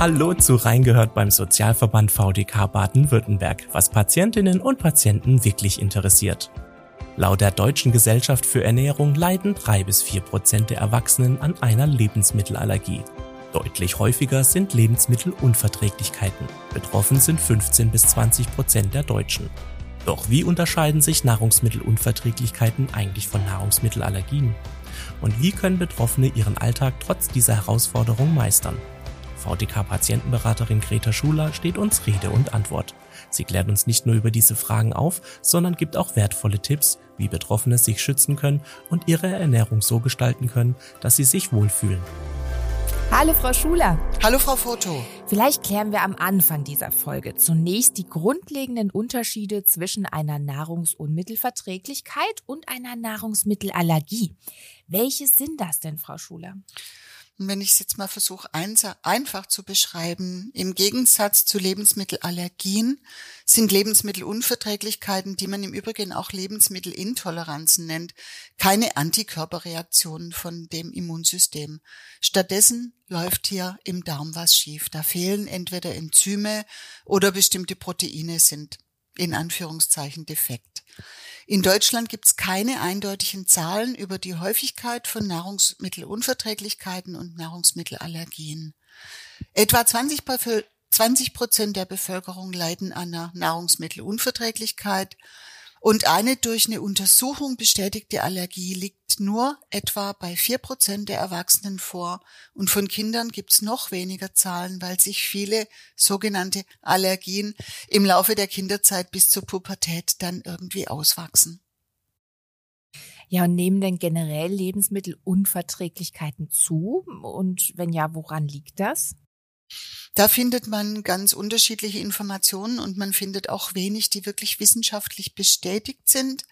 Hallo zu Reingehört beim Sozialverband VDK Baden-Württemberg, was Patientinnen und Patienten wirklich interessiert. Laut der Deutschen Gesellschaft für Ernährung leiden drei bis vier Prozent der Erwachsenen an einer Lebensmittelallergie. Deutlich häufiger sind Lebensmittelunverträglichkeiten. Betroffen sind 15 bis 20 Prozent der Deutschen. Doch wie unterscheiden sich Nahrungsmittelunverträglichkeiten eigentlich von Nahrungsmittelallergien? Und wie können Betroffene ihren Alltag trotz dieser Herausforderung meistern? VDK-Patientenberaterin Greta Schuler steht uns Rede und Antwort. Sie klärt uns nicht nur über diese Fragen auf, sondern gibt auch wertvolle Tipps, wie Betroffene sich schützen können und ihre Ernährung so gestalten können, dass sie sich wohlfühlen. Hallo Frau Schuler. Hallo Frau Foto. Vielleicht klären wir am Anfang dieser Folge zunächst die grundlegenden Unterschiede zwischen einer Nahrungsunmittelverträglichkeit und einer Nahrungsmittelallergie. Welche sind das denn, Frau Schuler? Und wenn ich es jetzt mal versuche, einfach zu beschreiben, im Gegensatz zu Lebensmittelallergien sind Lebensmittelunverträglichkeiten, die man im Übrigen auch Lebensmittelintoleranzen nennt, keine Antikörperreaktionen von dem Immunsystem. Stattdessen läuft hier im Darm was schief. Da fehlen entweder Enzyme oder bestimmte Proteine sind in Anführungszeichen defekt. In Deutschland gibt es keine eindeutigen Zahlen über die Häufigkeit von Nahrungsmittelunverträglichkeiten und Nahrungsmittelallergien. Etwa 20 Prozent der Bevölkerung leiden an einer Nahrungsmittelunverträglichkeit und eine durch eine Untersuchung bestätigte Allergie liegt nur etwa bei vier Prozent der Erwachsenen vor. Und von Kindern gibt's noch weniger Zahlen, weil sich viele sogenannte Allergien im Laufe der Kinderzeit bis zur Pubertät dann irgendwie auswachsen. Ja, und nehmen denn generell Lebensmittelunverträglichkeiten zu? Und wenn ja, woran liegt das? Da findet man ganz unterschiedliche Informationen und man findet auch wenig, die wirklich wissenschaftlich bestätigt sind.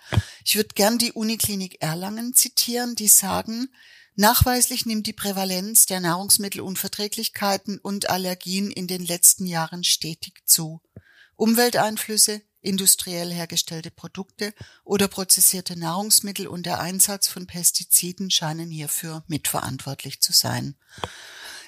Ich würde gern die Uniklinik Erlangen zitieren, die sagen, nachweislich nimmt die Prävalenz der Nahrungsmittelunverträglichkeiten und Allergien in den letzten Jahren stetig zu. Umwelteinflüsse, industriell hergestellte Produkte oder prozessierte Nahrungsmittel und der Einsatz von Pestiziden scheinen hierfür mitverantwortlich zu sein.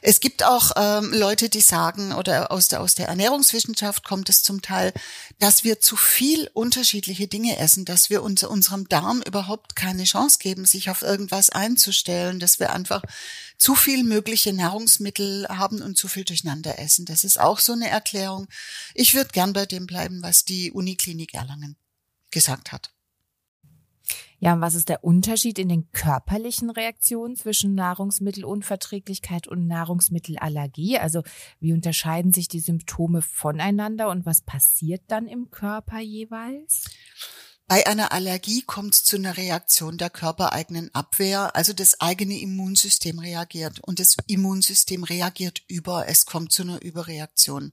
Es gibt auch ähm, Leute, die sagen, oder aus der, aus der Ernährungswissenschaft kommt es zum Teil, dass wir zu viel unterschiedliche Dinge essen, dass wir unser, unserem Darm überhaupt keine Chance geben, sich auf irgendwas einzustellen, dass wir einfach zu viel mögliche Nahrungsmittel haben und zu viel durcheinander essen. Das ist auch so eine Erklärung. Ich würde gern bei dem bleiben, was die Uniklinik Erlangen gesagt hat. Ja, und was ist der Unterschied in den körperlichen Reaktionen zwischen Nahrungsmittelunverträglichkeit und Nahrungsmittelallergie? Also wie unterscheiden sich die Symptome voneinander und was passiert dann im Körper jeweils? Bei einer Allergie kommt es zu einer Reaktion der körpereigenen Abwehr, also das eigene Immunsystem reagiert und das Immunsystem reagiert über, es kommt zu einer Überreaktion.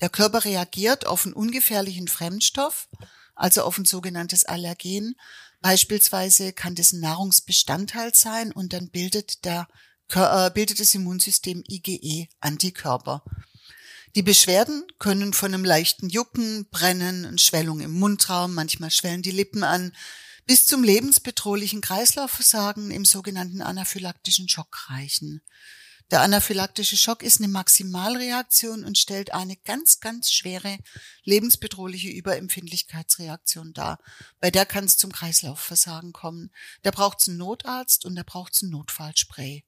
Der Körper reagiert auf einen ungefährlichen Fremdstoff, also auf ein sogenanntes Allergen Beispielsweise kann das ein Nahrungsbestandteil sein und dann bildet der äh, bildet das Immunsystem IgE Antikörper. Die Beschwerden können von einem leichten Jucken, Brennen, Schwellung im Mundraum, manchmal schwellen die Lippen an, bis zum lebensbedrohlichen Kreislaufversagen im sogenannten anaphylaktischen Schock reichen. Der anaphylaktische Schock ist eine Maximalreaktion und stellt eine ganz, ganz schwere lebensbedrohliche Überempfindlichkeitsreaktion dar. Bei der kann es zum Kreislaufversagen kommen. Da braucht es einen Notarzt und da braucht es ein Notfallspray.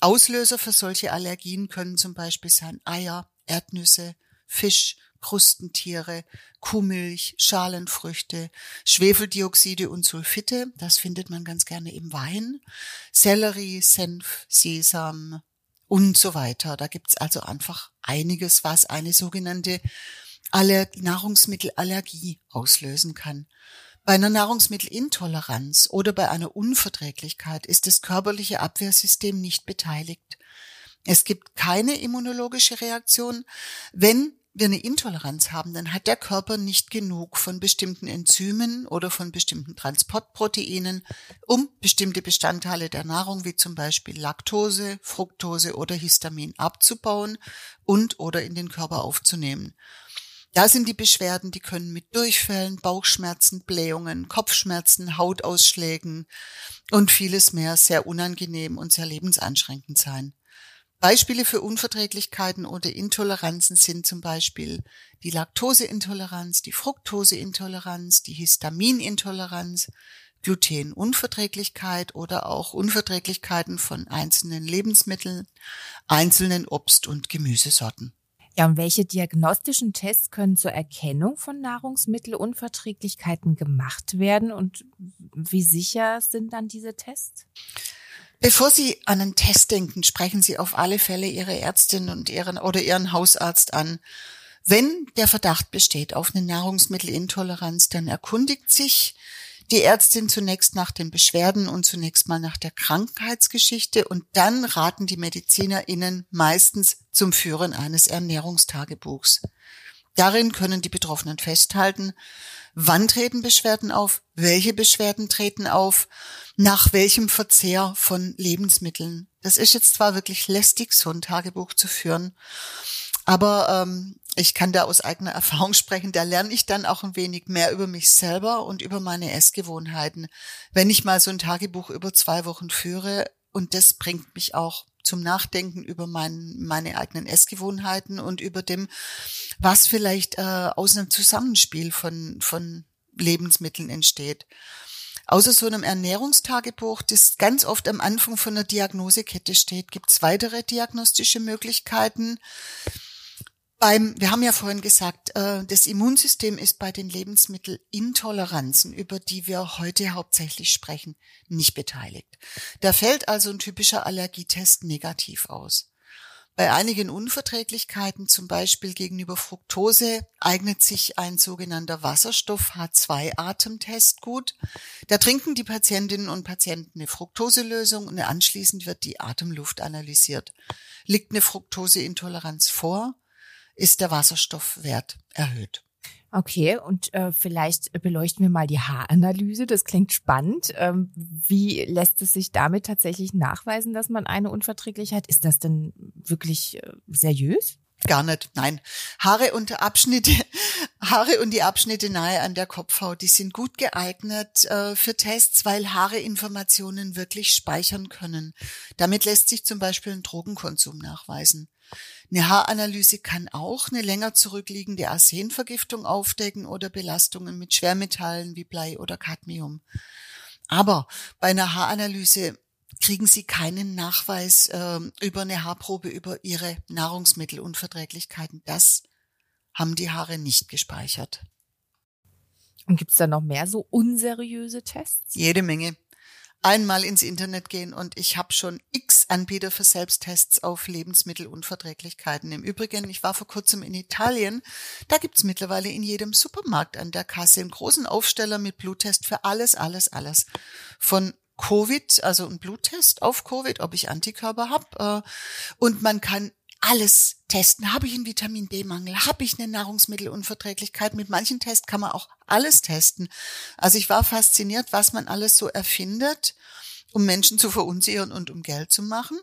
Auslöser für solche Allergien können zum Beispiel sein Eier, Erdnüsse, Fisch, Krustentiere, Kuhmilch, Schalenfrüchte, Schwefeldioxide und Sulfite, das findet man ganz gerne im Wein, Sellerie, Senf, Sesam, und so weiter. Da gibt's also einfach einiges, was eine sogenannte Aller Nahrungsmittelallergie auslösen kann. Bei einer Nahrungsmittelintoleranz oder bei einer Unverträglichkeit ist das körperliche Abwehrsystem nicht beteiligt. Es gibt keine immunologische Reaktion, wenn wir eine Intoleranz haben, dann hat der Körper nicht genug von bestimmten Enzymen oder von bestimmten Transportproteinen, um bestimmte Bestandteile der Nahrung wie zum Beispiel Laktose, Fructose oder Histamin abzubauen und oder in den Körper aufzunehmen. Da sind die Beschwerden, die können mit Durchfällen, Bauchschmerzen, Blähungen, Kopfschmerzen, Hautausschlägen und vieles mehr sehr unangenehm und sehr lebensanschränkend sein. Beispiele für Unverträglichkeiten oder Intoleranzen sind zum Beispiel die Laktoseintoleranz, die Fructoseintoleranz, die Histaminintoleranz, Glutenunverträglichkeit oder auch Unverträglichkeiten von einzelnen Lebensmitteln, einzelnen Obst- und Gemüsesorten. Ja, und welche diagnostischen Tests können zur Erkennung von Nahrungsmittelunverträglichkeiten gemacht werden und wie sicher sind dann diese Tests? Bevor Sie an einen Test denken, sprechen Sie auf alle Fälle Ihre Ärztin und Ihren oder Ihren Hausarzt an. Wenn der Verdacht besteht auf eine Nahrungsmittelintoleranz, dann erkundigt sich die Ärztin zunächst nach den Beschwerden und zunächst mal nach der Krankheitsgeschichte und dann raten die MedizinerInnen meistens zum Führen eines Ernährungstagebuchs. Darin können die Betroffenen festhalten, wann treten Beschwerden auf, welche Beschwerden treten auf, nach welchem Verzehr von Lebensmitteln. Das ist jetzt zwar wirklich lästig, so ein Tagebuch zu führen, aber ähm, ich kann da aus eigener Erfahrung sprechen, da lerne ich dann auch ein wenig mehr über mich selber und über meine Essgewohnheiten. Wenn ich mal so ein Tagebuch über zwei Wochen führe und das bringt mich auch zum Nachdenken über mein, meine eigenen Essgewohnheiten und über dem, was vielleicht äh, aus einem Zusammenspiel von, von Lebensmitteln entsteht. Außer so einem Ernährungstagebuch, das ganz oft am Anfang von einer Diagnosekette steht, gibt es weitere diagnostische Möglichkeiten. Beim, wir haben ja vorhin gesagt, äh, das Immunsystem ist bei den Lebensmittelintoleranzen, über die wir heute hauptsächlich sprechen, nicht beteiligt. Da fällt also ein typischer Allergietest negativ aus. Bei einigen Unverträglichkeiten, zum Beispiel gegenüber Fructose, eignet sich ein sogenannter Wasserstoff H2-Atemtest gut. Da trinken die Patientinnen und Patienten eine Fructoselösung und anschließend wird die Atemluft analysiert. Liegt eine Fructoseintoleranz vor, ist der Wasserstoffwert erhöht. Okay, und äh, vielleicht beleuchten wir mal die Haaranalyse. Das klingt spannend. Ähm, wie lässt es sich damit tatsächlich nachweisen, dass man eine Unverträglichkeit? Ist das denn wirklich äh, seriös? Gar nicht, nein. Haare und Abschnitte, Haare und die Abschnitte nahe an der Kopfhaut, die sind gut geeignet äh, für Tests, weil Haare Informationen wirklich speichern können. Damit lässt sich zum Beispiel ein Drogenkonsum nachweisen. Eine Haaranalyse kann auch eine länger zurückliegende Arsenvergiftung aufdecken oder Belastungen mit Schwermetallen wie Blei oder Cadmium. Aber bei einer Haaranalyse kriegen Sie keinen Nachweis äh, über eine Haarprobe über Ihre Nahrungsmittelunverträglichkeiten. Das haben die Haare nicht gespeichert. Und gibt es da noch mehr so unseriöse Tests? Jede Menge einmal ins Internet gehen und ich habe schon x Anbieter für Selbsttests auf Lebensmittelunverträglichkeiten. Im Übrigen, ich war vor kurzem in Italien, da gibt's mittlerweile in jedem Supermarkt an der Kasse einen großen Aufsteller mit Bluttest für alles, alles, alles. Von Covid, also ein Bluttest auf Covid, ob ich Antikörper habe. Äh, und man kann alles testen. Habe ich einen Vitamin D-Mangel? Habe ich eine Nahrungsmittelunverträglichkeit? Mit manchen Tests kann man auch alles testen. Also ich war fasziniert, was man alles so erfindet, um Menschen zu verunsichern und um Geld zu machen.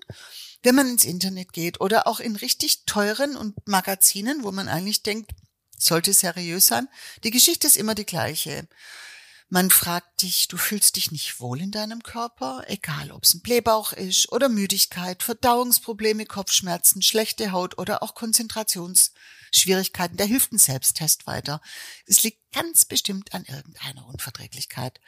Wenn man ins Internet geht oder auch in richtig teuren und Magazinen, wo man eigentlich denkt, sollte seriös sein, die Geschichte ist immer die gleiche. Man fragt dich, du fühlst dich nicht wohl in deinem Körper, egal ob es ein Blähbauch ist oder Müdigkeit, Verdauungsprobleme, Kopfschmerzen, schlechte Haut oder auch Konzentrationsschwierigkeiten. Da hilft ein Selbsttest weiter. Es liegt ganz bestimmt an irgendeiner Unverträglichkeit.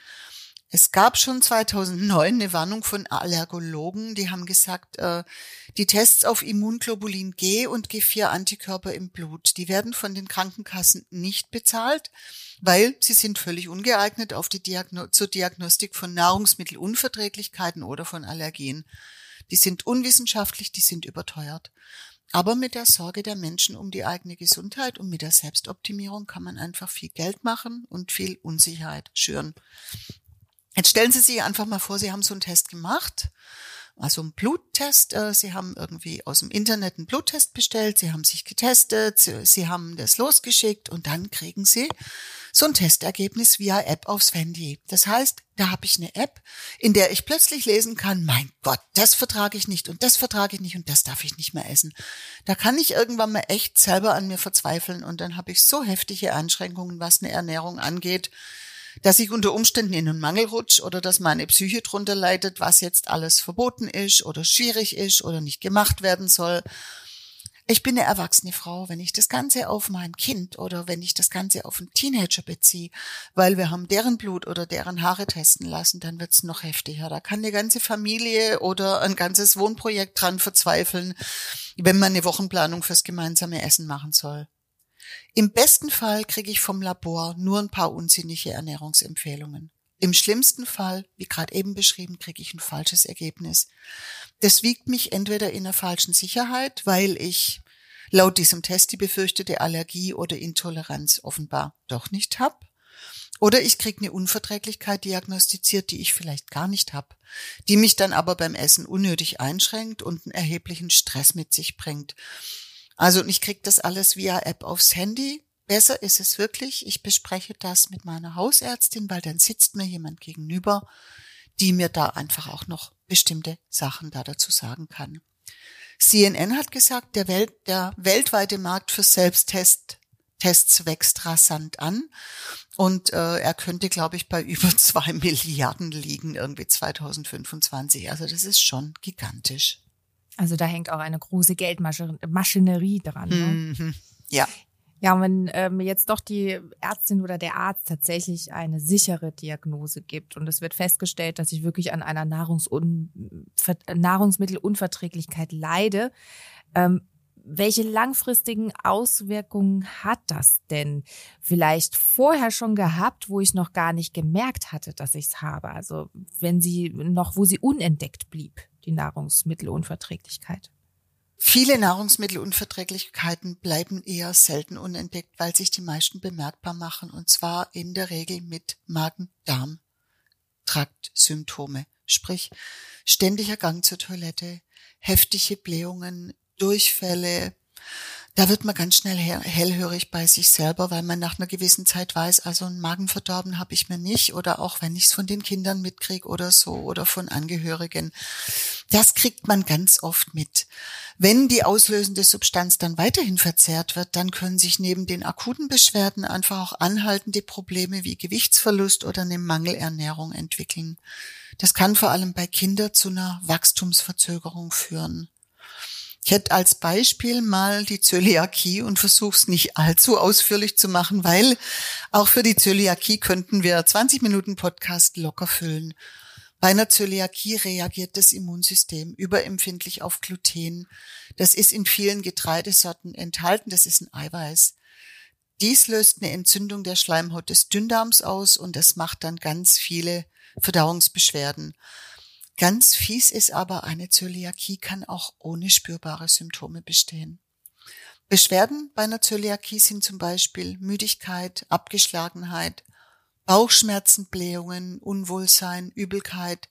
Es gab schon 2009 eine Warnung von Allergologen, die haben gesagt, äh, die Tests auf Immunglobulin G und G4 Antikörper im Blut, die werden von den Krankenkassen nicht bezahlt, weil sie sind völlig ungeeignet auf die Diagno zur Diagnostik von Nahrungsmittelunverträglichkeiten oder von Allergien. Die sind unwissenschaftlich, die sind überteuert. Aber mit der Sorge der Menschen um die eigene Gesundheit und mit der Selbstoptimierung kann man einfach viel Geld machen und viel Unsicherheit schüren. Jetzt stellen Sie sich einfach mal vor, Sie haben so einen Test gemacht, also einen Bluttest. Äh, Sie haben irgendwie aus dem Internet einen Bluttest bestellt, Sie haben sich getestet, Sie haben das losgeschickt und dann kriegen Sie so ein Testergebnis via App aufs Handy. Das heißt, da habe ich eine App, in der ich plötzlich lesen kann, mein Gott, das vertrage ich nicht und das vertrage ich nicht und das darf ich nicht mehr essen. Da kann ich irgendwann mal echt selber an mir verzweifeln und dann habe ich so heftige Einschränkungen, was eine Ernährung angeht, dass ich unter Umständen in einen Mangel rutsch oder dass meine Psyche drunter leidet, was jetzt alles verboten ist oder schwierig ist oder nicht gemacht werden soll. Ich bin eine erwachsene Frau, wenn ich das Ganze auf mein Kind oder wenn ich das Ganze auf einen Teenager beziehe, weil wir haben deren Blut oder deren Haare testen lassen, dann wird's noch heftiger. Da kann eine ganze Familie oder ein ganzes Wohnprojekt dran verzweifeln, wenn man eine Wochenplanung fürs gemeinsame Essen machen soll. Im besten Fall kriege ich vom Labor nur ein paar unsinnige Ernährungsempfehlungen. Im schlimmsten Fall, wie gerade eben beschrieben, kriege ich ein falsches Ergebnis. Das wiegt mich entweder in einer falschen Sicherheit, weil ich laut diesem Test die befürchtete Allergie oder Intoleranz offenbar doch nicht habe. Oder ich kriege eine Unverträglichkeit diagnostiziert, die ich vielleicht gar nicht habe, die mich dann aber beim Essen unnötig einschränkt und einen erheblichen Stress mit sich bringt. Also ich kriege das alles via App aufs Handy. Besser ist es wirklich, ich bespreche das mit meiner Hausärztin, weil dann sitzt mir jemand gegenüber, die mir da einfach auch noch bestimmte Sachen da dazu sagen kann. CNN hat gesagt, der, Welt, der weltweite Markt für Selbsttest Tests wächst rasant an und äh, er könnte, glaube ich, bei über zwei Milliarden liegen irgendwie 2025. Also das ist schon gigantisch. Also da hängt auch eine große Geldmaschinerie dran. Ne? Mhm. Ja. Ja, und wenn ähm, jetzt doch die Ärztin oder der Arzt tatsächlich eine sichere Diagnose gibt und es wird festgestellt, dass ich wirklich an einer Nahrungsun Nahrungsmittelunverträglichkeit leide, ähm, welche langfristigen Auswirkungen hat das denn vielleicht vorher schon gehabt, wo ich noch gar nicht gemerkt hatte, dass ich es habe? Also wenn sie noch, wo sie unentdeckt blieb, die Nahrungsmittelunverträglichkeit. Viele Nahrungsmittelunverträglichkeiten bleiben eher selten unentdeckt, weil sich die meisten bemerkbar machen, und zwar in der Regel mit Magen-Darm-Trakt-Symptome, sprich ständiger Gang zur Toilette, heftige Blähungen, Durchfälle, da wird man ganz schnell hellhörig bei sich selber, weil man nach einer gewissen Zeit weiß, also ein Magenverdorben habe ich mir nicht oder auch wenn ich es von den Kindern mitkriege oder so oder von Angehörigen. Das kriegt man ganz oft mit. Wenn die auslösende Substanz dann weiterhin verzehrt wird, dann können sich neben den akuten Beschwerden einfach auch anhaltende Probleme wie Gewichtsverlust oder eine Mangelernährung entwickeln. Das kann vor allem bei Kindern zu einer Wachstumsverzögerung führen. Ich hätte als Beispiel mal die Zöliakie und versuche es nicht allzu ausführlich zu machen, weil auch für die Zöliakie könnten wir 20 Minuten Podcast locker füllen. Bei einer Zöliakie reagiert das Immunsystem überempfindlich auf Gluten. Das ist in vielen Getreidesorten enthalten, das ist ein Eiweiß. Dies löst eine Entzündung der Schleimhaut des Dünndarms aus und das macht dann ganz viele Verdauungsbeschwerden. Ganz fies ist aber, eine Zöliakie kann auch ohne spürbare Symptome bestehen. Beschwerden bei einer Zöliakie sind zum Beispiel Müdigkeit, Abgeschlagenheit, Bauchschmerzen, Blähungen, Unwohlsein, Übelkeit,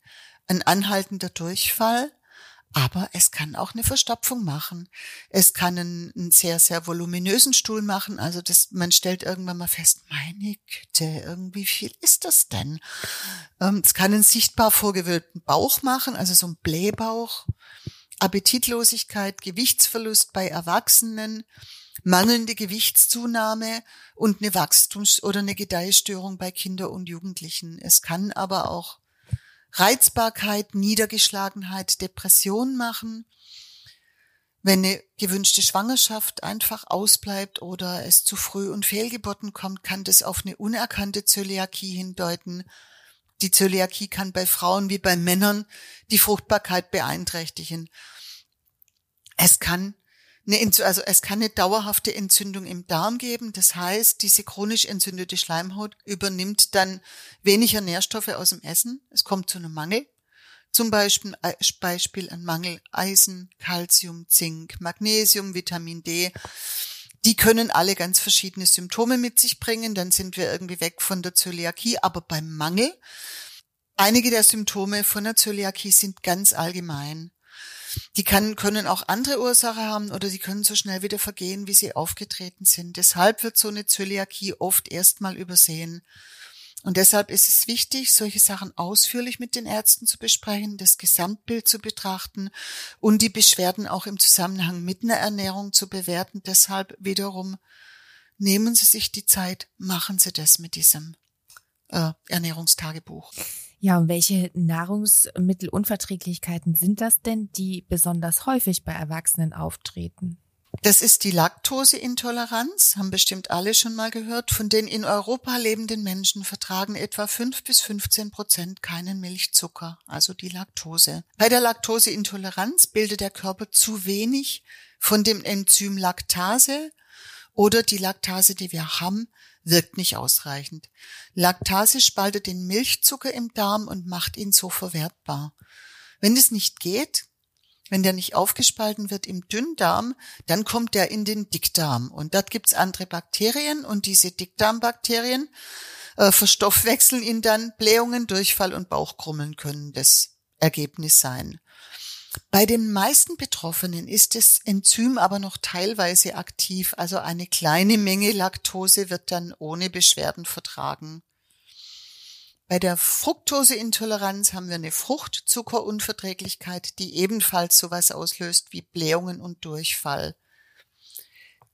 ein anhaltender Durchfall, aber es kann auch eine Verstopfung machen. Es kann einen, einen, sehr, sehr voluminösen Stuhl machen. Also das, man stellt irgendwann mal fest, meine Güte, irgendwie viel ist das denn? Ähm, es kann einen sichtbar vorgewölbten Bauch machen, also so ein Blähbauch. Appetitlosigkeit, Gewichtsverlust bei Erwachsenen, mangelnde Gewichtszunahme und eine Wachstums- oder eine Gedeihstörung bei Kinder und Jugendlichen. Es kann aber auch Reizbarkeit, Niedergeschlagenheit, Depression machen. Wenn eine gewünschte Schwangerschaft einfach ausbleibt oder es zu früh und Fehlgeburten kommt, kann das auf eine unerkannte Zöliakie hindeuten. Die Zöliakie kann bei Frauen wie bei Männern die Fruchtbarkeit beeinträchtigen. Es kann also es kann eine dauerhafte Entzündung im Darm geben. Das heißt, diese chronisch entzündete Schleimhaut übernimmt dann weniger Nährstoffe aus dem Essen. Es kommt zu einem Mangel. Zum Beispiel, äh, Beispiel ein Mangel Eisen, Calcium, Zink, Magnesium, Vitamin D. Die können alle ganz verschiedene Symptome mit sich bringen. Dann sind wir irgendwie weg von der Zöliakie. Aber beim Mangel, einige der Symptome von der Zöliakie sind ganz allgemein. Die kann, können auch andere Ursachen haben oder die können so schnell wieder vergehen, wie sie aufgetreten sind. Deshalb wird so eine Zöliakie oft erstmal übersehen. Und deshalb ist es wichtig, solche Sachen ausführlich mit den Ärzten zu besprechen, das Gesamtbild zu betrachten und die Beschwerden auch im Zusammenhang mit einer Ernährung zu bewerten. Deshalb wiederum nehmen Sie sich die Zeit, machen Sie das mit diesem äh, Ernährungstagebuch. Ja, und welche Nahrungsmittelunverträglichkeiten sind das denn, die besonders häufig bei Erwachsenen auftreten? Das ist die Laktoseintoleranz, haben bestimmt alle schon mal gehört. Von den in Europa lebenden Menschen vertragen etwa fünf bis 15 Prozent keinen Milchzucker, also die Laktose. Bei der Laktoseintoleranz bildet der Körper zu wenig von dem Enzym Laktase oder die Laktase, die wir haben, wirkt nicht ausreichend. Laktase spaltet den Milchzucker im Darm und macht ihn so verwertbar. Wenn es nicht geht, wenn der nicht aufgespalten wird im Dünndarm, dann kommt der in den Dickdarm. Und dort gibt's andere Bakterien und diese Dickdarmbakterien äh, verstoffwechseln ihn dann. Blähungen, Durchfall und Bauchkrummeln können das Ergebnis sein. Bei den meisten Betroffenen ist das Enzym aber noch teilweise aktiv, also eine kleine Menge Laktose wird dann ohne Beschwerden vertragen. Bei der Fructoseintoleranz haben wir eine Fruchtzuckerunverträglichkeit, die ebenfalls sowas auslöst wie Blähungen und Durchfall.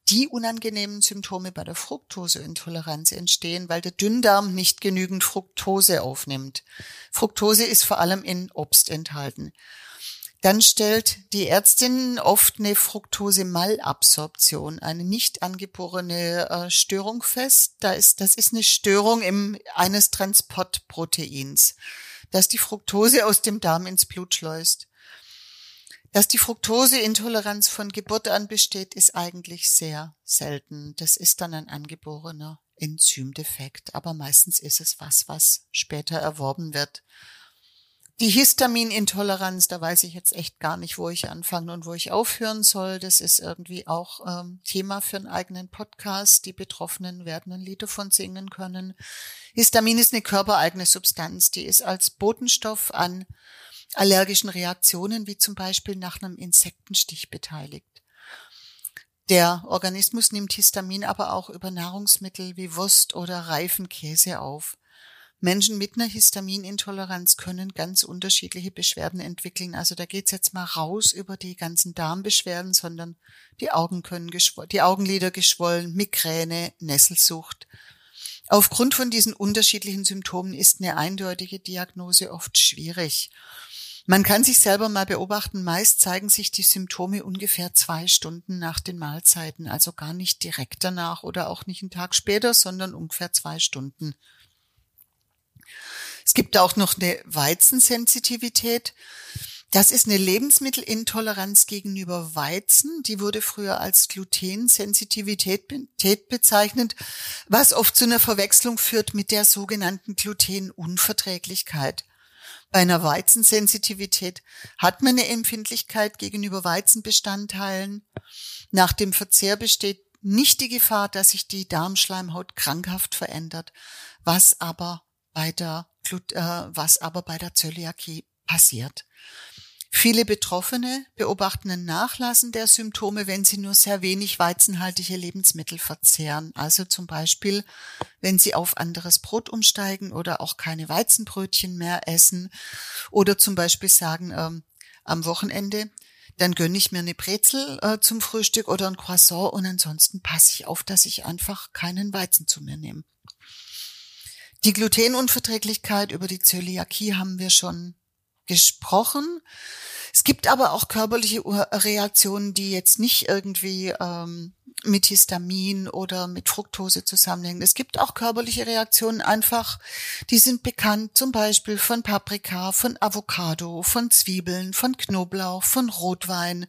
Die unangenehmen Symptome bei der Fructoseintoleranz entstehen, weil der Dünndarm nicht genügend Fructose aufnimmt. Fructose ist vor allem in Obst enthalten. Dann stellt die Ärztin oft eine Fructose-Malabsorption, eine nicht angeborene äh, Störung fest. Da ist, das ist eine Störung im, eines Transportproteins, das die Fructose aus dem Darm ins Blut schleust. Dass die Fructoseintoleranz von Geburt an besteht, ist eigentlich sehr selten. Das ist dann ein angeborener Enzymdefekt, aber meistens ist es was, was später erworben wird. Die Histaminintoleranz, da weiß ich jetzt echt gar nicht, wo ich anfangen und wo ich aufhören soll. Das ist irgendwie auch ähm, Thema für einen eigenen Podcast. Die Betroffenen werden ein Lied davon singen können. Histamin ist eine körpereigene Substanz, die ist als Botenstoff an allergischen Reaktionen, wie zum Beispiel nach einem Insektenstich beteiligt. Der Organismus nimmt Histamin aber auch über Nahrungsmittel wie Wurst oder reifen Käse auf. Menschen mit einer Histaminintoleranz können ganz unterschiedliche Beschwerden entwickeln. Also da geht's jetzt mal raus über die ganzen Darmbeschwerden, sondern die Augen können die Augenlider geschwollen, Migräne, Nesselsucht. Aufgrund von diesen unterschiedlichen Symptomen ist eine eindeutige Diagnose oft schwierig. Man kann sich selber mal beobachten, meist zeigen sich die Symptome ungefähr zwei Stunden nach den Mahlzeiten, also gar nicht direkt danach oder auch nicht einen Tag später, sondern ungefähr zwei Stunden. Es gibt auch noch eine Weizensensitivität. Das ist eine Lebensmittelintoleranz gegenüber Weizen. Die wurde früher als Glutensensitivität bezeichnet, was oft zu einer Verwechslung führt mit der sogenannten Glutenunverträglichkeit. Bei einer Weizensensitivität hat man eine Empfindlichkeit gegenüber Weizenbestandteilen. Nach dem Verzehr besteht nicht die Gefahr, dass sich die Darmschleimhaut krankhaft verändert, was aber bei der Glut, äh, was aber bei der Zöliakie passiert. Viele Betroffene beobachten ein Nachlassen der Symptome, wenn sie nur sehr wenig weizenhaltige Lebensmittel verzehren. Also zum Beispiel, wenn sie auf anderes Brot umsteigen oder auch keine Weizenbrötchen mehr essen oder zum Beispiel sagen, ähm, am Wochenende, dann gönne ich mir eine Brezel äh, zum Frühstück oder ein Croissant und ansonsten passe ich auf, dass ich einfach keinen Weizen zu mir nehme. Die Glutenunverträglichkeit über die Zöliakie haben wir schon gesprochen. Es gibt aber auch körperliche Reaktionen, die jetzt nicht irgendwie ähm, mit Histamin oder mit Fructose zusammenhängen. Es gibt auch körperliche Reaktionen einfach, die sind bekannt, zum Beispiel von Paprika, von Avocado, von Zwiebeln, von Knoblauch, von Rotwein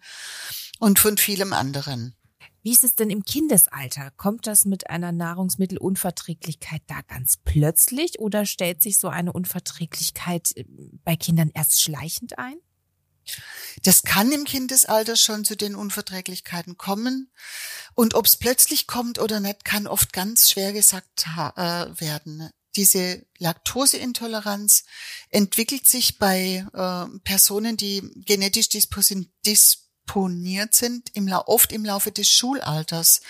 und von vielem anderen. Wie ist es denn im Kindesalter? Kommt das mit einer Nahrungsmittelunverträglichkeit da ganz plötzlich oder stellt sich so eine Unverträglichkeit äh, bei Kindern erst schleichend ein? Das kann im Kindesalter schon zu den Unverträglichkeiten kommen. Und ob es plötzlich kommt oder nicht, kann oft ganz schwer gesagt äh, werden. Diese Laktoseintoleranz entwickelt sich bei äh, Personen, die genetisch disposin dis exponiert sind, im, oft im Laufe des Schulalters,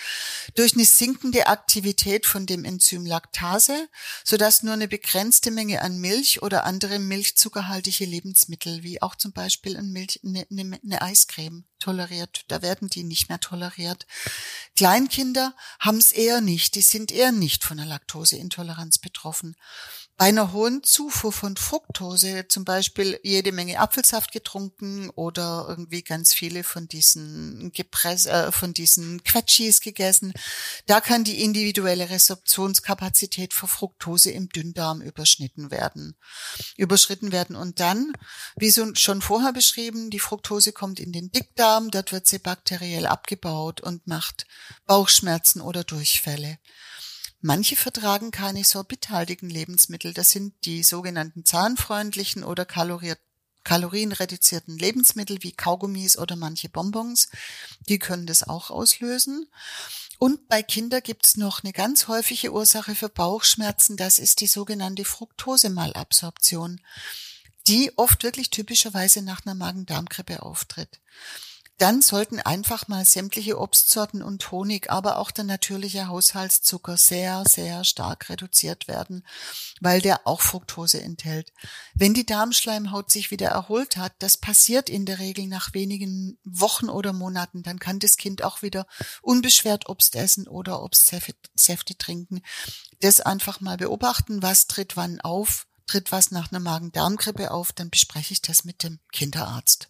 durch eine sinkende Aktivität von dem Enzym Laktase, sodass nur eine begrenzte Menge an Milch oder andere milchzuckerhaltige Lebensmittel, wie auch zum Beispiel ein Milch, eine, eine, eine Eiscreme, toleriert. Da werden die nicht mehr toleriert. Kleinkinder haben es eher nicht. Die sind eher nicht von der Laktoseintoleranz betroffen. Bei einer hohen Zufuhr von Fructose, zum Beispiel jede Menge Apfelsaft getrunken oder irgendwie ganz viele von diesen Gepress, äh, von diesen Quetschis gegessen, da kann die individuelle Resorptionskapazität für Fructose im Dünndarm überschnitten werden, überschritten werden. Und dann, wie so schon vorher beschrieben, die Fructose kommt in den Dickdarm, dort wird sie bakteriell abgebaut und macht Bauchschmerzen oder Durchfälle. Manche vertragen keine sorbithaltigen Lebensmittel. Das sind die sogenannten zahnfreundlichen oder kalorienreduzierten Lebensmittel wie Kaugummis oder manche Bonbons. Die können das auch auslösen. Und bei Kindern gibt's noch eine ganz häufige Ursache für Bauchschmerzen. Das ist die sogenannte Fructosemalabsorption, die oft wirklich typischerweise nach einer Magen-Darm-Grippe auftritt dann sollten einfach mal sämtliche Obstsorten und Honig, aber auch der natürliche Haushaltszucker sehr, sehr stark reduziert werden, weil der auch Fructose enthält. Wenn die Darmschleimhaut sich wieder erholt hat, das passiert in der Regel nach wenigen Wochen oder Monaten, dann kann das Kind auch wieder unbeschwert Obst essen oder Obstsäfte trinken. Das einfach mal beobachten, was tritt wann auf, tritt was nach einer Magen-Darm-Grippe auf, dann bespreche ich das mit dem Kinderarzt.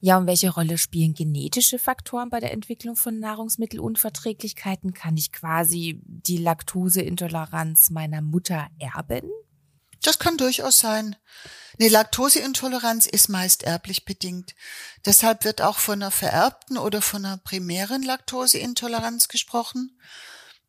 Ja, und welche Rolle spielen genetische Faktoren bei der Entwicklung von Nahrungsmittelunverträglichkeiten? Kann ich quasi die Laktoseintoleranz meiner Mutter erben? Das kann durchaus sein. Eine Laktoseintoleranz ist meist erblich bedingt. Deshalb wird auch von einer vererbten oder von einer primären Laktoseintoleranz gesprochen.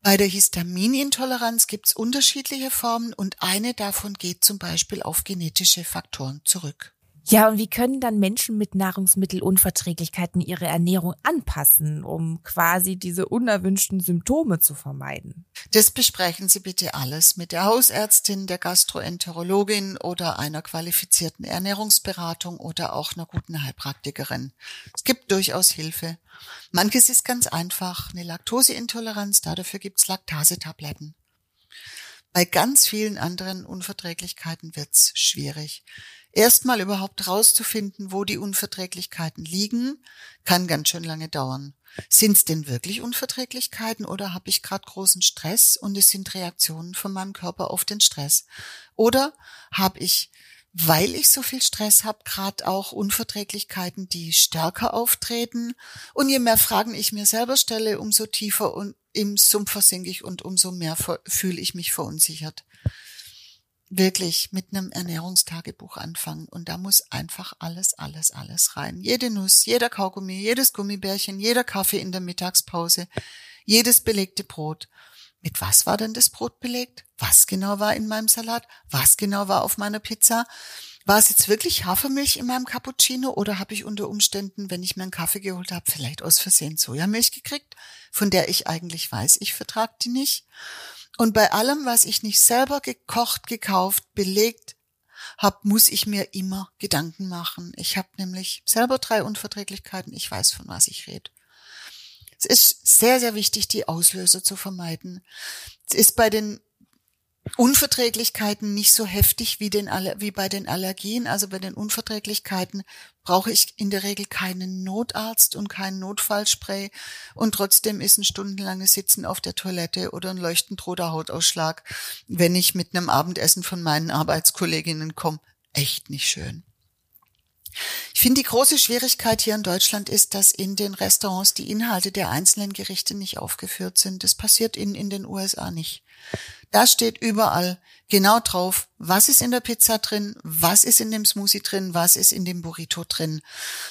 Bei der Histaminintoleranz gibt es unterschiedliche Formen und eine davon geht zum Beispiel auf genetische Faktoren zurück. Ja, und wie können dann Menschen mit Nahrungsmittelunverträglichkeiten ihre Ernährung anpassen, um quasi diese unerwünschten Symptome zu vermeiden? Das besprechen Sie bitte alles mit der Hausärztin, der Gastroenterologin oder einer qualifizierten Ernährungsberatung oder auch einer guten Heilpraktikerin. Es gibt durchaus Hilfe. Manches ist ganz einfach, eine Laktoseintoleranz, dafür gibt's Laktasetabletten. Bei ganz vielen anderen Unverträglichkeiten wird's schwierig. Erstmal überhaupt rauszufinden, wo die Unverträglichkeiten liegen, kann ganz schön lange dauern. Sind es denn wirklich Unverträglichkeiten oder habe ich gerade großen Stress und es sind Reaktionen von meinem Körper auf den Stress? Oder habe ich, weil ich so viel Stress habe, gerade auch Unverträglichkeiten, die stärker auftreten? Und je mehr Fragen ich mir selber stelle, umso tiefer und im Sumpf versinke ich und umso mehr fühle ich mich verunsichert wirklich mit einem Ernährungstagebuch anfangen und da muss einfach alles, alles, alles rein. Jede Nuss, jeder Kaugummi, jedes Gummibärchen, jeder Kaffee in der Mittagspause, jedes belegte Brot. Mit was war denn das Brot belegt? Was genau war in meinem Salat? Was genau war auf meiner Pizza? War es jetzt wirklich Hafermilch in meinem Cappuccino oder habe ich unter Umständen, wenn ich mir einen Kaffee geholt habe, vielleicht aus Versehen Sojamilch gekriegt, von der ich eigentlich weiß, ich vertrage die nicht? Und bei allem, was ich nicht selber gekocht, gekauft, belegt habe, muss ich mir immer Gedanken machen. Ich habe nämlich selber drei Unverträglichkeiten. Ich weiß, von was ich rede. Es ist sehr, sehr wichtig, die Auslöser zu vermeiden. Es ist bei den Unverträglichkeiten nicht so heftig wie, den, wie bei den Allergien. Also bei den Unverträglichkeiten brauche ich in der Regel keinen Notarzt und keinen Notfallspray. Und trotzdem ist ein stundenlanges Sitzen auf der Toilette oder ein leuchtend roter Hautausschlag, wenn ich mit einem Abendessen von meinen Arbeitskolleginnen komme, echt nicht schön. Ich finde, die große Schwierigkeit hier in Deutschland ist, dass in den Restaurants die Inhalte der einzelnen Gerichte nicht aufgeführt sind. Das passiert in, in den USA nicht. Da steht überall genau drauf, was ist in der Pizza drin, was ist in dem Smoothie drin, was ist in dem Burrito drin,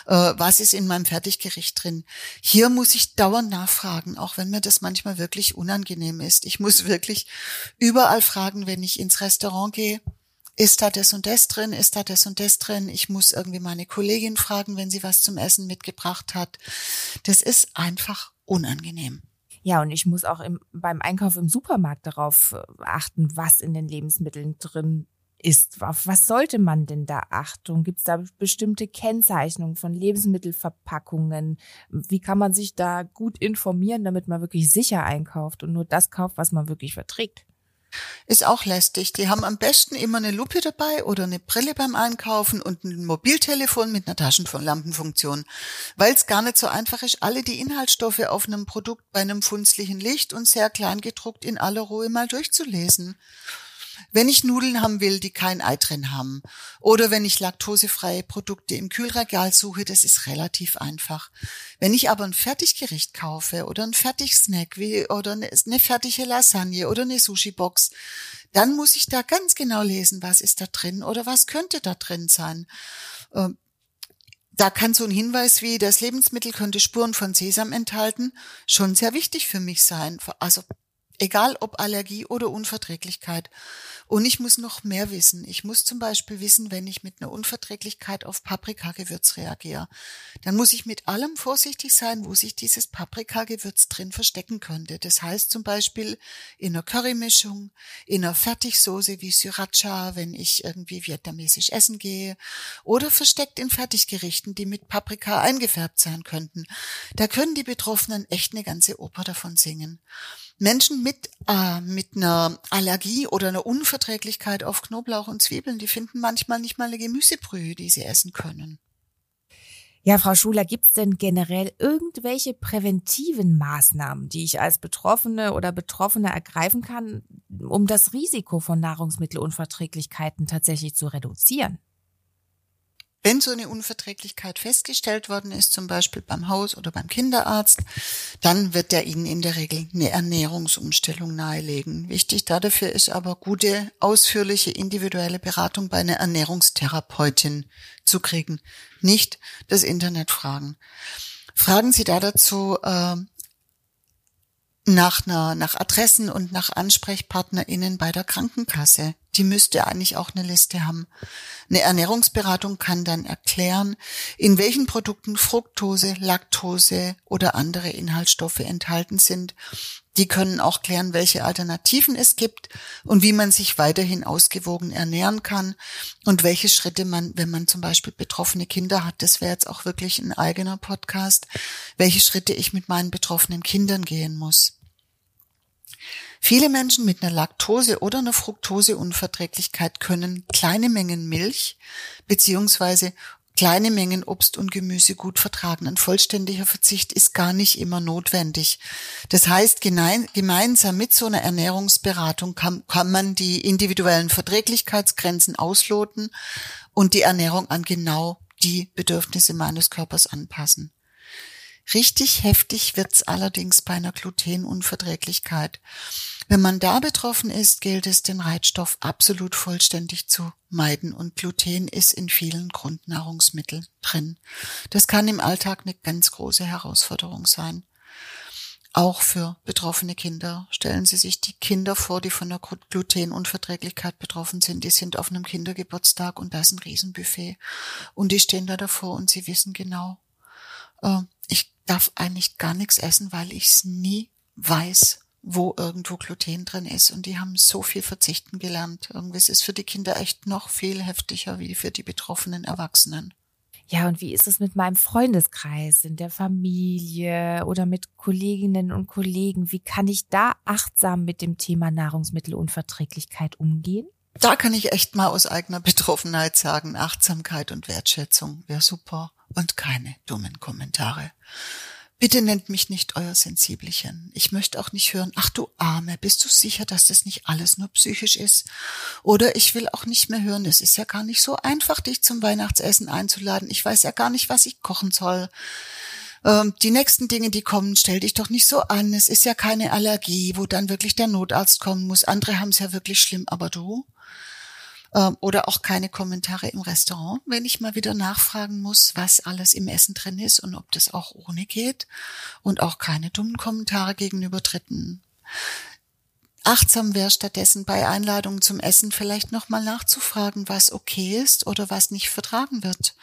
äh, was ist in meinem Fertiggericht drin. Hier muss ich dauernd nachfragen, auch wenn mir das manchmal wirklich unangenehm ist. Ich muss wirklich überall fragen, wenn ich ins Restaurant gehe, ist da das und das drin, ist da das und das drin. Ich muss irgendwie meine Kollegin fragen, wenn sie was zum Essen mitgebracht hat. Das ist einfach unangenehm. Ja, und ich muss auch im, beim Einkauf im Supermarkt darauf äh, achten, was in den Lebensmitteln drin ist. Auf was sollte man denn da achten? Gibt es da bestimmte Kennzeichnungen von Lebensmittelverpackungen? Wie kann man sich da gut informieren, damit man wirklich sicher einkauft und nur das kauft, was man wirklich verträgt? Ist auch lästig. Die haben am besten immer eine Lupe dabei oder eine Brille beim Einkaufen und ein Mobiltelefon mit einer Taschenlampenfunktion. Weil es gar nicht so einfach ist, alle die Inhaltsstoffe auf einem Produkt bei einem funzlichen Licht und sehr klein gedruckt in aller Ruhe mal durchzulesen. Wenn ich Nudeln haben will, die kein Ei drin haben, oder wenn ich laktosefreie Produkte im Kühlregal suche, das ist relativ einfach. Wenn ich aber ein Fertiggericht kaufe oder ein Fertigsnack wie, oder eine, fertige Lasagne oder eine Sushi-Box, dann muss ich da ganz genau lesen, was ist da drin oder was könnte da drin sein. Ähm, da kann so ein Hinweis wie das Lebensmittel könnte Spuren von Sesam enthalten schon sehr wichtig für mich sein. Also Egal ob Allergie oder Unverträglichkeit. Und ich muss noch mehr wissen. Ich muss zum Beispiel wissen, wenn ich mit einer Unverträglichkeit auf Paprikagewürz reagiere, dann muss ich mit allem vorsichtig sein, wo sich dieses Paprikagewürz drin verstecken könnte. Das heißt zum Beispiel in einer Currymischung, in einer Fertigsoße wie Sriracha, wenn ich irgendwie vietnamesisch essen gehe, oder versteckt in Fertiggerichten, die mit Paprika eingefärbt sein könnten. Da können die Betroffenen echt eine ganze Oper davon singen. Menschen mit, äh, mit einer Allergie oder einer Unverträglichkeit auf Knoblauch und Zwiebeln, die finden manchmal nicht mal eine Gemüsebrühe, die sie essen können. Ja, Frau Schuler, gibt es denn generell irgendwelche präventiven Maßnahmen, die ich als Betroffene oder Betroffene ergreifen kann, um das Risiko von Nahrungsmittelunverträglichkeiten tatsächlich zu reduzieren? Wenn so eine Unverträglichkeit festgestellt worden ist, zum Beispiel beim Haus- oder beim Kinderarzt, dann wird er Ihnen in der Regel eine Ernährungsumstellung nahelegen. Wichtig dafür ist aber gute, ausführliche individuelle Beratung bei einer Ernährungstherapeutin zu kriegen. Nicht das Internet fragen. Fragen Sie da dazu äh, nach, einer, nach Adressen und nach AnsprechpartnerInnen bei der Krankenkasse. Die müsste eigentlich auch eine Liste haben. Eine Ernährungsberatung kann dann erklären, in welchen Produkten Fructose, Laktose oder andere Inhaltsstoffe enthalten sind. Die können auch klären, welche Alternativen es gibt und wie man sich weiterhin ausgewogen ernähren kann und welche Schritte man, wenn man zum Beispiel betroffene Kinder hat, das wäre jetzt auch wirklich ein eigener Podcast, welche Schritte ich mit meinen betroffenen Kindern gehen muss. Viele Menschen mit einer Laktose- oder einer Fructoseunverträglichkeit können kleine Mengen Milch beziehungsweise kleine Mengen Obst und Gemüse gut vertragen. Ein vollständiger Verzicht ist gar nicht immer notwendig. Das heißt, gemeinsam mit so einer Ernährungsberatung kann, kann man die individuellen Verträglichkeitsgrenzen ausloten und die Ernährung an genau die Bedürfnisse meines Körpers anpassen. Richtig heftig wird's allerdings bei einer Glutenunverträglichkeit. Wenn man da betroffen ist, gilt es, den Reitstoff absolut vollständig zu meiden und Gluten ist in vielen Grundnahrungsmitteln drin. Das kann im Alltag eine ganz große Herausforderung sein. Auch für betroffene Kinder. Stellen Sie sich die Kinder vor, die von der Glutenunverträglichkeit betroffen sind. Die sind auf einem Kindergeburtstag und da ist ein Riesenbuffet. Und die stehen da davor und sie wissen genau, äh, darf eigentlich gar nichts essen, weil ich es nie weiß, wo irgendwo Gluten drin ist. Und die haben so viel verzichten gelernt. Irgendwie ist es für die Kinder echt noch viel heftiger wie für die betroffenen Erwachsenen. Ja, und wie ist es mit meinem Freundeskreis, in der Familie oder mit Kolleginnen und Kollegen? Wie kann ich da achtsam mit dem Thema Nahrungsmittelunverträglichkeit umgehen? Da kann ich echt mal aus eigener Betroffenheit sagen, Achtsamkeit und Wertschätzung wäre super und keine dummen Kommentare. Bitte nennt mich nicht euer Sensibelchen. Ich möchte auch nicht hören, ach du Arme, bist du sicher, dass das nicht alles nur psychisch ist? Oder ich will auch nicht mehr hören, es ist ja gar nicht so einfach, dich zum Weihnachtsessen einzuladen. Ich weiß ja gar nicht, was ich kochen soll. Ähm, die nächsten Dinge, die kommen, stell dich doch nicht so an. Es ist ja keine Allergie, wo dann wirklich der Notarzt kommen muss. Andere haben es ja wirklich schlimm, aber du? Ähm, oder auch keine Kommentare im Restaurant, wenn ich mal wieder nachfragen muss, was alles im Essen drin ist und ob das auch ohne geht. Und auch keine dummen Kommentare gegenüber Dritten. Achtsam wäre stattdessen bei Einladungen zum Essen vielleicht nochmal nachzufragen, was okay ist oder was nicht vertragen wird.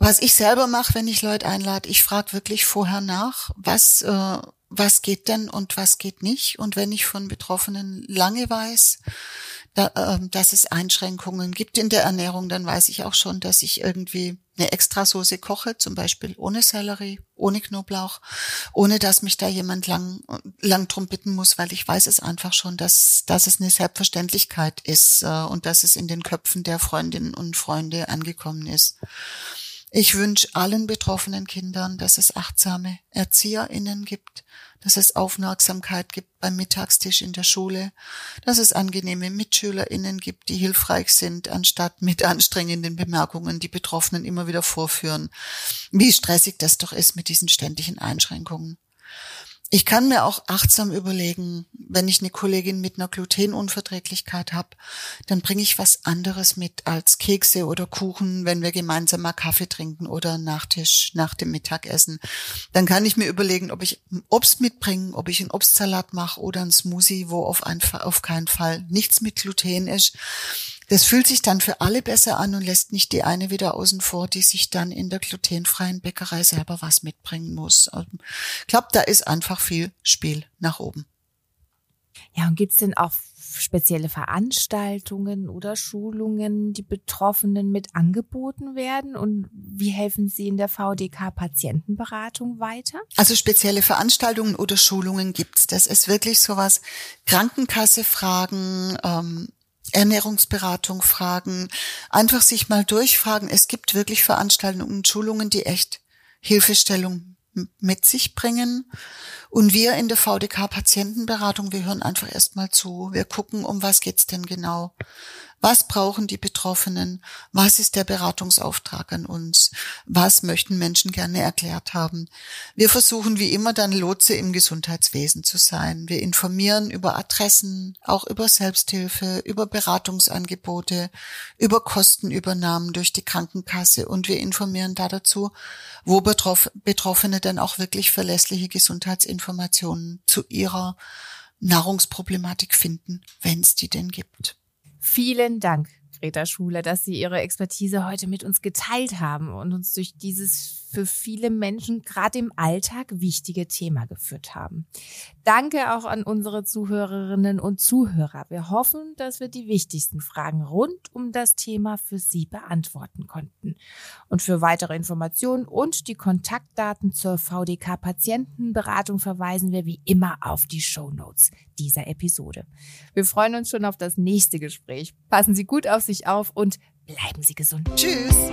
Was ich selber mache, wenn ich Leute einlade, ich frage wirklich vorher nach, was, äh, was geht denn und was geht nicht. Und wenn ich von Betroffenen lange weiß, da, äh, dass es Einschränkungen gibt in der Ernährung, dann weiß ich auch schon, dass ich irgendwie eine Extrasoße koche, zum Beispiel ohne Sellerie, ohne Knoblauch, ohne dass mich da jemand lang, lang drum bitten muss, weil ich weiß es einfach schon, dass, dass es eine Selbstverständlichkeit ist äh, und dass es in den Köpfen der Freundinnen und Freunde angekommen ist. Ich wünsche allen betroffenen Kindern, dass es achtsame ErzieherInnen gibt, dass es Aufmerksamkeit gibt beim Mittagstisch in der Schule, dass es angenehme MitschülerInnen gibt, die hilfreich sind, anstatt mit anstrengenden Bemerkungen die Betroffenen immer wieder vorführen, wie stressig das doch ist mit diesen ständigen Einschränkungen. Ich kann mir auch achtsam überlegen, wenn ich eine Kollegin mit einer Glutenunverträglichkeit habe, dann bringe ich was anderes mit als Kekse oder Kuchen, wenn wir gemeinsam mal Kaffee trinken oder Nachtisch nach dem Mittagessen. Dann kann ich mir überlegen, ob ich Obst mitbringe, ob ich einen Obstsalat mache oder einen Smoothie, wo auf, einen, auf keinen Fall nichts mit Gluten ist. Das fühlt sich dann für alle besser an und lässt nicht die eine wieder außen vor, die sich dann in der glutenfreien Bäckerei selber was mitbringen muss. Ich ähm, glaube, da ist einfach viel Spiel nach oben. Ja, und gibt's denn auch spezielle Veranstaltungen oder Schulungen, die Betroffenen mit angeboten werden? Und wie helfen Sie in der VDK Patientenberatung weiter? Also spezielle Veranstaltungen oder Schulungen gibt's. Das ist wirklich sowas. Krankenkasse fragen, ähm, Ernährungsberatung fragen, einfach sich mal durchfragen. Es gibt wirklich Veranstaltungen und Schulungen, die echt Hilfestellung mit sich bringen. Und wir in der VDK Patientenberatung, wir hören einfach erstmal zu. Wir gucken, um was geht's denn genau? Was brauchen die Betroffenen? Was ist der Beratungsauftrag an uns? Was möchten Menschen gerne erklärt haben? Wir versuchen wie immer dann Lotse im Gesundheitswesen zu sein. Wir informieren über Adressen, auch über Selbsthilfe, über Beratungsangebote, über Kostenübernahmen durch die Krankenkasse und wir informieren da dazu, wo Betroffene dann auch wirklich verlässliche Gesundheitsinformationen zu ihrer Nahrungsproblematik finden, wenn es die denn gibt. Vielen Dank, Greta Schuler, dass Sie Ihre Expertise heute mit uns geteilt haben und uns durch dieses für viele Menschen gerade im Alltag wichtige Thema geführt haben. Danke auch an unsere Zuhörerinnen und Zuhörer. Wir hoffen, dass wir die wichtigsten Fragen rund um das Thema für Sie beantworten konnten. Und für weitere Informationen und die Kontaktdaten zur VDK Patientenberatung verweisen wir wie immer auf die Show Notes dieser Episode. Wir freuen uns schon auf das nächste Gespräch. Passen Sie gut auf sich auf und bleiben Sie gesund. Tschüss.